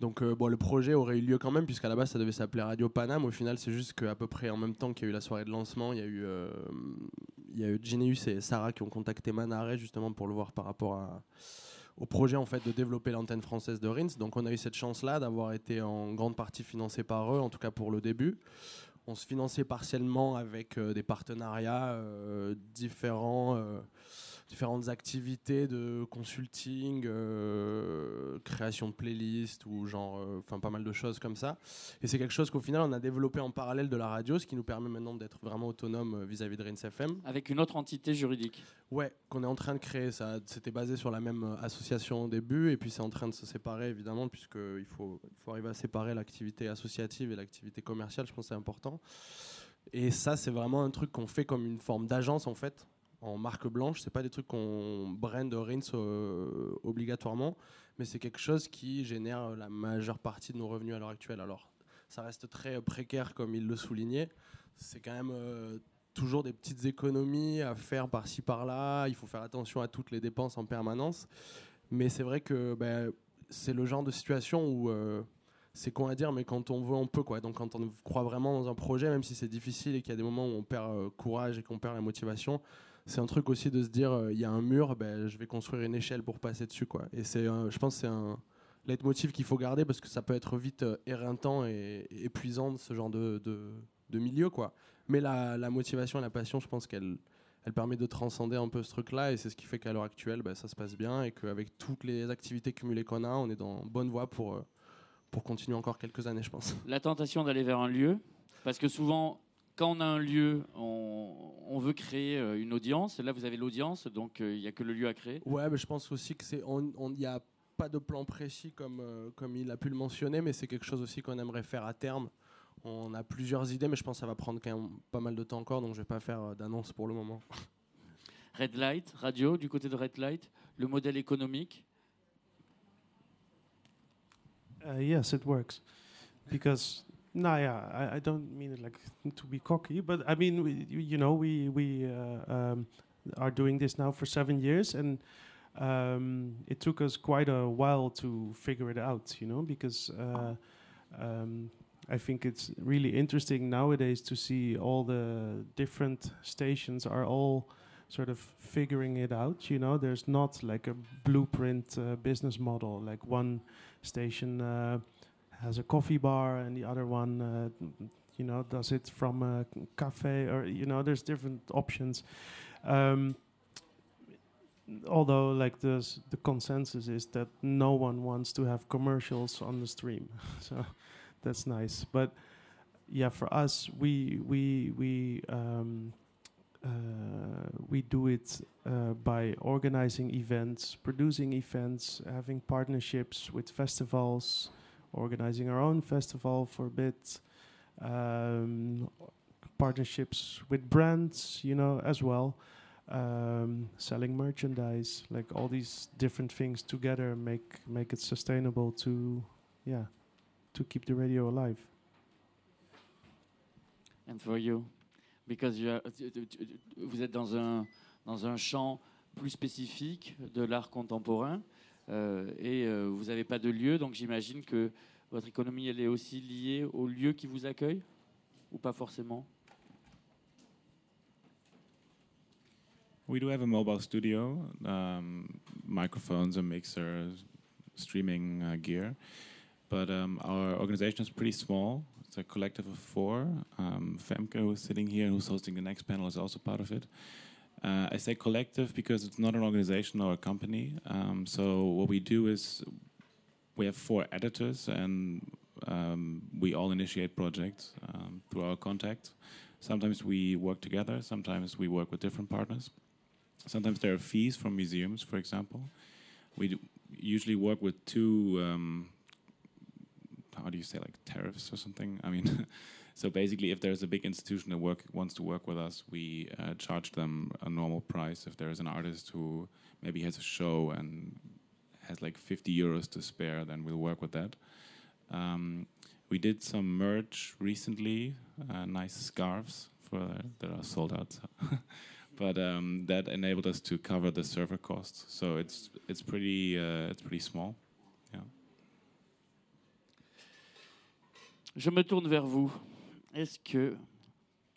S5: Donc le projet aurait eu lieu quand même, puisqu'à la base ça devait s'appeler Radio Panam. Au final, c'est juste qu'à peu près en même temps qu'il y a eu la soirée de lancement, il y a eu, il y a eu Geneus et Sarah qui ont contacté Manaré justement pour le voir par rapport au projet en fait de développer l'antenne française de Rins. Donc on a eu cette chance-là d'avoir été en grande partie financé par eux, en tout cas pour le début. On se finançait partiellement avec euh, des partenariats euh, différents. Différentes activités de consulting, euh, création de playlists ou genre, euh, enfin pas mal de choses comme ça. Et c'est quelque chose qu'au final on a développé en parallèle de la radio, ce qui nous permet maintenant d'être vraiment autonome euh, vis-à-vis de Rince FM.
S1: Avec une autre entité juridique.
S5: Ouais, qu'on est en train de créer. Ça, c'était basé sur la même association au début, et puis c'est en train de se séparer évidemment, puisqu'il faut, il faut arriver à séparer l'activité associative et l'activité commerciale. Je pense que c'est important. Et ça, c'est vraiment un truc qu'on fait comme une forme d'agence en fait en marque blanche. C'est pas des trucs qu'on brand Rins euh, obligatoirement, mais c'est quelque chose qui génère la majeure partie de nos revenus à l'heure actuelle. Alors, ça reste très précaire comme il le soulignait. C'est quand même euh, toujours des petites économies à faire par-ci par-là. Il faut faire attention à toutes les dépenses en permanence. Mais c'est vrai que ben, c'est le genre de situation où euh, c'est con à dire, mais quand on veut, on peut. Quoi. Donc quand on croit vraiment dans un projet, même si c'est difficile et qu'il y a des moments où on perd courage et qu'on perd la motivation, c'est un truc aussi de se dire euh, il y a un mur, ben, je vais construire une échelle pour passer dessus. Quoi. Et je pense que c'est un leitmotiv qu'il faut garder parce que ça peut être vite euh, éreintant et, épuisant ce genre de, milieu. Quoi. Mais la, motivation et la passion, je pense qu'elle elle permet de transcender un peu ce truc-là et c'est ce qui fait qu'à l'heure actuelle, ben, ça se passe bien et qu'avec toutes les activités cumulées qu'on a, on est dans bonne voie pour, euh, pour continuer encore quelques années, je pense.
S1: La tentation d'aller vers un lieu, parce que souvent, quand on a un lieu, on, veut créer euh, une audience. Là, vous avez l'audience, donc euh, il n'y a que le lieu à créer.
S5: Ouais, mais je pense aussi que c'est, il n'y a pas de plan précis comme euh, comme il a pu le mentionner, mais c'est quelque chose aussi qu'on aimerait faire à terme. On a plusieurs idées, mais je pense que ça va prendre quand même pas mal de temps encore, donc je vais pas faire d'annonce pour le moment.
S1: Red Light, radio, du côté de Red Light, le modèle économique.
S4: Uh, yes, it works because No, yeah, I, I, don't mean it like to be cocky, but I mean, we, you know, we we uh, um, are doing this now for seven years, and um, it took us quite a while to figure it out, you know, because uh, um, I think it's really interesting nowadays to see all the different stations are all sort of figuring it out. You know, there's not like a blueprint uh, business model, like one station uh, has a coffee bar and the other one uh, you know does it from a cafe or you know there's different options. Um, although like the the consensus is that no one wants to have commercials on the stream. So that's nice. But yeah for us we we we um, uh, we do it uh, by organizing events, producing events, having partnerships with festivals, organizing our own festival for a bit, um, partnerships with brands, you know, as well, um, selling merchandise, like all these different things together make make it sustainable to, yeah, to keep the radio alive.
S1: And for you, because you are, vous êtes dans un dans un champ plus spécifique de l'art contemporain. Euh, et euh, vous n'avez pas de lieu, donc j'imagine que votre économie elle est aussi liée au lieu qui vous accueille ou pas forcément?
S3: We do have a mobile studio, um, microphones, a mixer, streaming uh, gear, but um, our organization is pretty small. It's a collective of four. Um, Femke, who's sitting here, who's hosting the next panel, is also part of it. Uh, I say collective because it's not an organization or a company. Um, so what we do is we have four editors, and um, we all initiate projects um, through our contact. Sometimes we work together. Sometimes we work with different partners. Sometimes there are fees from museums, for example. We usually work with two. Um, how do you say like tariffs or something? I mean. So basically, if there's a big institution that work, wants to work with us, we uh, charge them a normal price. If there is an artist who maybe has a show and has like 50 euros to spare, then we'll work with that. Um, we did some merch recently, uh, nice scarves for that are sold out. but um, that enabled us to cover the server costs. So it's it's pretty uh, it's pretty small. Yeah.
S1: Je me tourne vers vous. Est-ce que...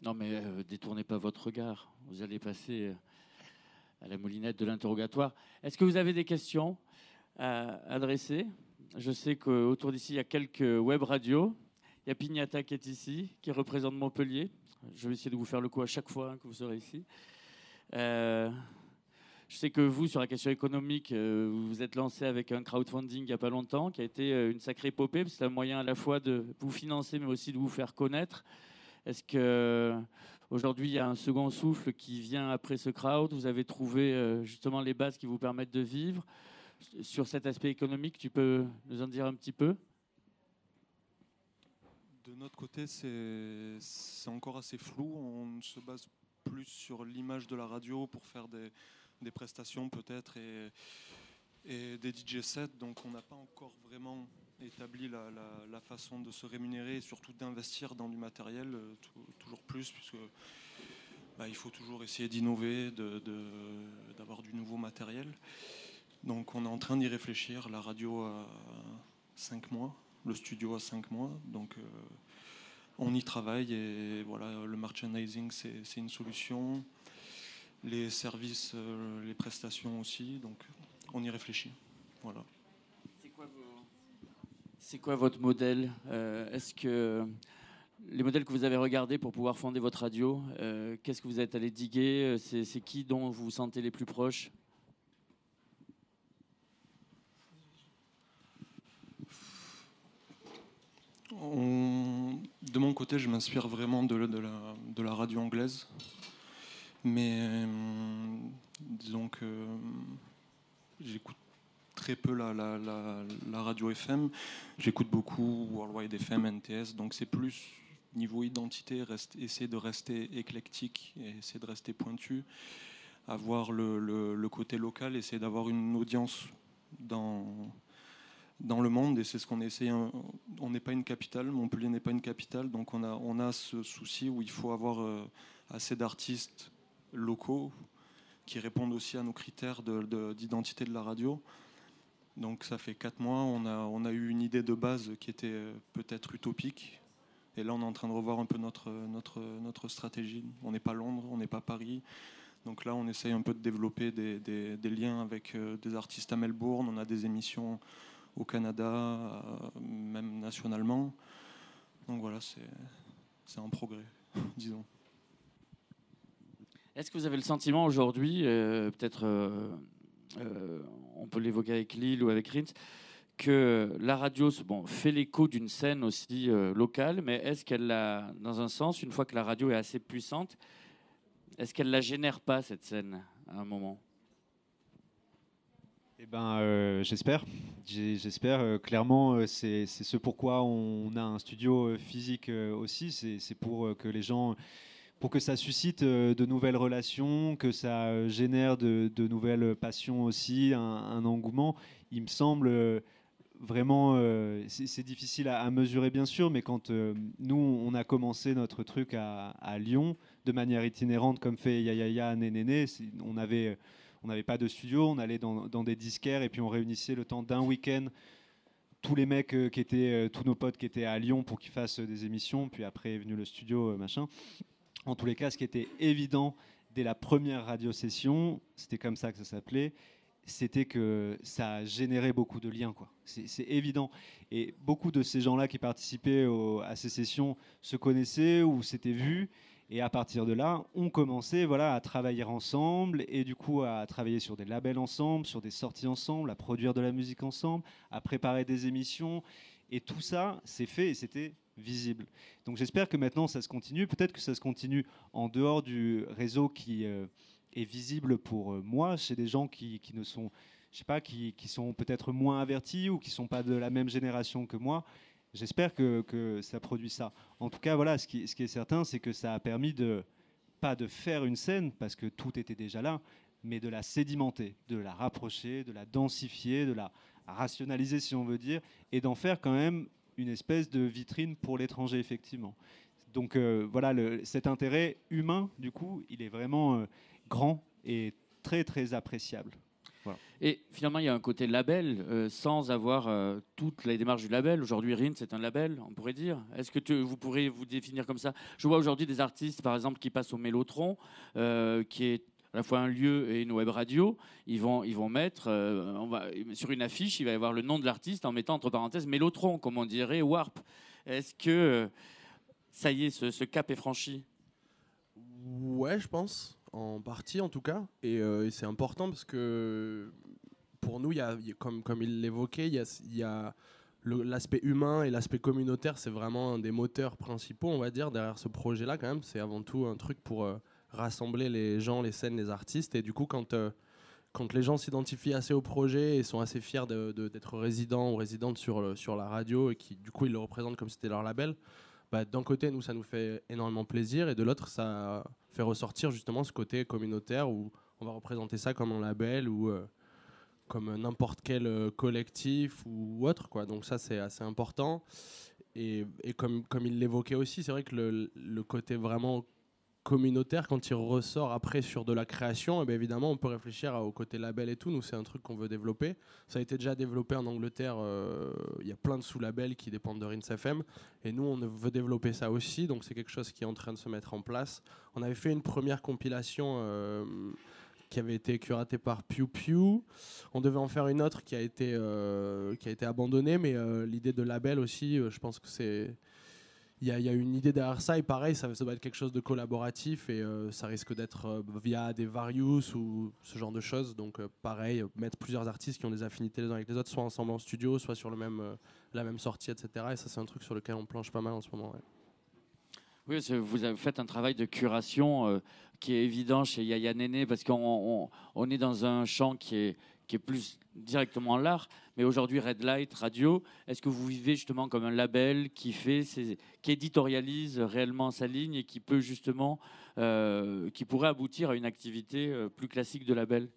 S1: Non mais euh, détournez pas votre regard. Vous allez passer euh, à la moulinette de l'interrogatoire. Est-ce que vous avez des questions à adresser? Je sais qu'autour d'ici, il y a quelques web radios. Il y a Pignata qui est ici, qui représente Montpellier. Je vais essayer de vous faire le coup à chaque fois que vous serez ici. Euh, je sais que vous, sur la question économique, euh, vous vous êtes lancé avec un crowdfunding il n'y a pas longtemps, qui a été euh, une sacrée épopée, c'est un moyen à la fois de vous financer, mais aussi de vous faire connaître. Est-ce que euh, aujourd'hui il y a un second souffle qui vient après ce crowd? Vous avez trouvé justement les bases qui vous permettent de vivre? Sur cet aspect économique, tu peux nous en dire un petit peu?
S6: De notre côté, c'est encore assez flou. On se base plus sur l'image de la radio pour faire des, des prestations peut-être et, des DJ sets. Donc on n'a pas encore vraiment établi la, façon de se rémunérer et surtout d'investir dans du matériel euh, toujours plus puisque bah, il faut toujours essayer d'innover, d'avoir du nouveau matériel. Donc on est en train d'y réfléchir. La radio a 5 mois, le studio a 5 mois. Donc euh, on y travaille et voilà, le merchandising c'est une solution les services, euh, les prestations aussi. Donc on y réfléchit. Voilà.
S1: C'est quoi, votre modèle euh, Est-ce que les modèles que vous avez regardés pour pouvoir fonder votre radio, euh, qu'est-ce que vous êtes allé diguer C'est qui dont vous vous sentez les plus proches?
S6: De mon côté, je m'inspire vraiment de, de, la, de la radio anglaise. Mais euh, disons que j'écoute très peu la, radio FM. J'écoute beaucoup Worldwide FM, NTS. Donc c'est plus niveau identité, reste, essayer de rester éclectique essayer de rester pointu. Avoir le, le, côté local, essayer d'avoir une audience dans, dans le monde et c'est ce qu'on essaie. On n'est pas une capitale, Montpellier n'est pas une capitale, donc on a, on a ce souci où il faut avoir euh, assez d'artistes locaux qui répondent aussi à nos critères d'identité de, la radio. Donc ça fait quatre mois, on a, eu une idée de base qui était euh, peut-être utopique. Et là, on est en train de revoir un peu notre, stratégie. On n'est pas Londres, on n'est pas Paris. Donc là, on essaye un peu de développer des, des, des, liens avec euh, des artistes à Melbourne. On a des émissions au Canada, euh, même nationalement. Donc voilà, c'est un progrès, disons.
S1: Est-ce que vous avez le sentiment aujourd'hui, euh, peut-être euh, euh, on peut l'évoquer avec Lille ou avec Rins, que la radio bon, fait l'écho d'une scène aussi locale, mais est-ce qu'elle a, dans un sens, une fois que la radio est assez puissante, est-ce qu'elle la génère pas cette scène à un moment?
S2: Eh ben, j'espère. J'espère. Clairement, c'est ce pourquoi on a un studio physique aussi. C'est pour que les gens pour que ça suscite euh, de nouvelles relations, que ça euh, génère de, nouvelles passions aussi, un, engouement. Il me semble euh, vraiment, c'est difficile à, mesurer bien sûr, mais quand nous, on a commencé notre truc à, Lyon, de manière itinérante, comme fait Yaya Nénéné, on avait... On n'avait pas de studio, on allait dans, dans, des disquaires et puis on réunissait le temps d'un week-end tous les mecs qui étaient, tous nos potes qui étaient à Lyon pour qu'ils fassent des émissions. Puis après est venu le studio, machin. En tous les cas, ce qui était évident dès la première radio-session, c'était comme ça que ça s'appelait, c'était que ça générait beaucoup de liens. C'est évident. Et beaucoup de ces gens-là qui participaient à ces sessions se connaissaient ou s'étaient vus. Et à partir de là, on commençait voilà, à travailler ensemble et du coup à travailler sur des labels ensemble, sur des sorties ensemble, à produire de la musique ensemble, à préparer des émissions. Et tout ça, c'est fait et c'était visible. Donc j'espère que maintenant ça se continue. Peut-être que ça se continue en dehors du réseau qui euh, est visible pour euh, moi, chez des gens qui, qui ne sont, je sais pas, qui, qui sont peut-être moins avertis ou qui sont pas de la même génération que moi. J'espère que, que, ça produit ça. En tout cas, voilà, ce qui, ce qui est certain, c'est que ça a permis de pas de faire une scène parce que tout était déjà là, mais de la sédimenter, de la rapprocher, de la densifier, de la rationaliser si on veut dire, et d'en faire quand même une espèce de vitrine pour l'étranger effectivement. Donc euh, voilà, cet intérêt humain, du coup, il est vraiment euh, grand et très très appréciable.
S1: Et finalement, il y a un côté label, euh, sans avoir euh, toutes les démarches du label. Aujourd'hui, RIN, c'est un label, on pourrait dire. Est-ce que tu, vous pourriez vous définir comme ça? Je vois aujourd'hui des artistes, par exemple, qui passent au Mélotron, qui est à la fois un lieu et une web radio. Ils vont, ils vont mettre, euh, sur une affiche, il va y avoir le nom de l'artiste en mettant entre parenthèses Mélotron, comme on dirait Warp. Est-ce que euh, ça y est, ce, cap est franchi?
S5: Ouais, je pense, en partie en tout cas. Et, euh, c'est important parce que pour nous, y a, comme, comme il l'évoquait, il y a, l'aspect humain et l'aspect communautaire, c'est vraiment un des moteurs principaux, on va dire, derrière ce projet-là quand même. C'est avant tout un truc pour rassembler les gens, les scènes, les artistes. Et du coup, quand, euh, quand les gens s'identifient assez au projet et sont assez fiers d'être résidents ou résidentes sur, le- sur la radio et qui, du coup, ils le représentent comme si c'était leur label, bah, d'un côté, nous, ça nous fait énormément plaisir, et de l'autre, ça fait ressortir justement ce côté communautaire où on va représenter ça comme un label ou euh, comme n'importe quel euh, collectif ou autre. Quoi. Donc ça, c'est assez important. Et, et comme, comme il l'évoquait aussi, c'est vrai que le, le côté vraiment communautaire, quand il ressort après sur de la création, eh évidemment, on peut réfléchir au côté label et tout. Nous, c'est un truc qu'on veut développer. Ça a été déjà développé en Angleterre. euh, Il y a plein de sous-labels qui dépendent de Rinse FM. Et nous, on veut développer ça aussi. Donc, c'est quelque chose qui est en train de se mettre en place. On avait fait une première compilation euh, qui avait été curatée par Pew Pew. On devait en faire une autre qui a été, euh, qui a été abandonnée. Mais l'idée de label aussi, je pense que c'est. Il y, a- une idée derrière ça et pareil, ça, ça doit être quelque chose de collaboratif et euh, ça risque d'être euh, via des Various ou ce genre de choses. Donc euh, pareil, mettre plusieurs artistes qui ont des affinités les uns avec les autres, soit ensemble en studio, soit sur la même sortie, etc. Et ça c'est un truc sur lequel on planche pas mal en ce moment.
S1: Oui, vous avez fait un travail de curation qui est évident chez Yaya Néné parce qu'on on, on est dans un champ qui est, qui est plus directement l'art. Mais aujourd'hui, Red Light Radio, est-ce que vous vivez justement comme un label qui fait, ses- qui éditorialise réellement sa ligne et qui peut justement, euh, qui pourrait aboutir à une activité euh, plus classique de label?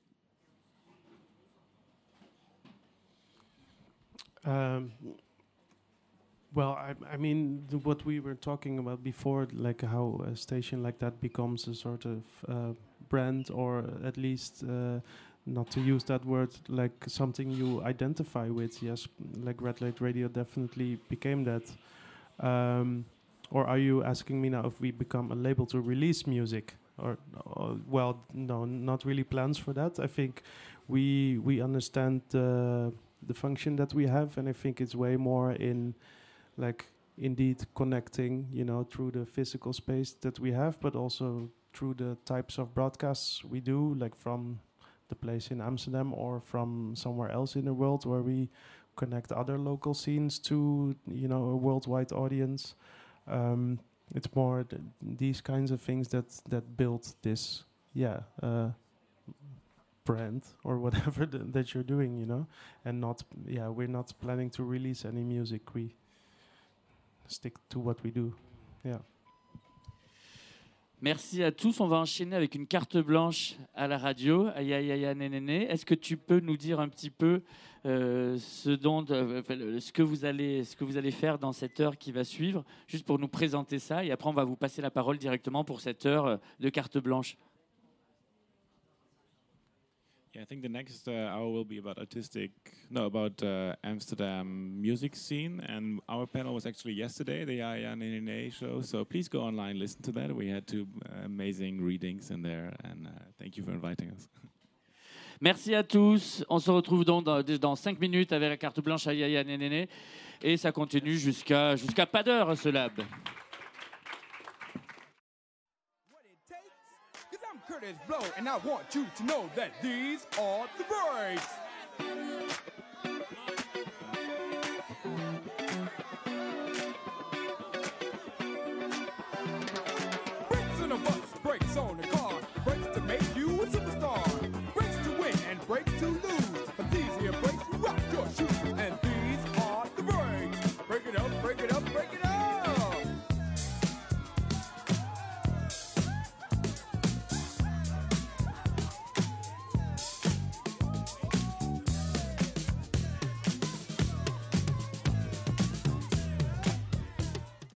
S4: Um, well, I, I mean, what we were talking about before, like how a station like that becomes a sort of uh, brand, or at least uh, not to use that word, like something you identify with. Yes, like Red Light Radio definitely became that. Um, or are you asking me now if we become a label to release music? Or, or well, no, not really plans for that. I think we we understand the the function that we have, and I think it's way more in like indeed connecting, you know, through the physical space that we have, but also through the types of broadcasts we do, like from the place in Amsterdam or from somewhere else in the world where we connect other local scenes to, you know, a worldwide audience. Um, it's more th- these kinds of things that that build this, yeah, uh, brand or whatever th- that you're doing, you know, and not, yeah, we're not planning to release any music. We stick to what we do. Yeah.
S1: Merci à tous. On va enchaîner avec une carte blanche à la radio. Aïe, aïe, aïe, nénéné. Est-ce que tu peux nous dire un petit peu euh, ce, dont, euh, ce, que vous allez, ce que vous allez faire dans cette heure qui va suivre, juste pour nous présenter ça. Et après, on va vous passer la parole directement pour cette heure euh, de carte blanche.
S3: Yeah, I think the next uh, hour will be about artistic, no, about uh, Amsterdam music scene. And our panel was actually yesterday, the Nene show. So please go online, listen to that. We had two uh, amazing readings in there, and uh, thank you for inviting us.
S1: Merci à tous. On se retrouve donc dans, dans 5 minutes avec la carte blanche à Yaya Nénéné. Et ça continue jusqu'à jusqu'à pas d'heure, ce lab.
S7: Blow, and I want you to know that these are the breaks.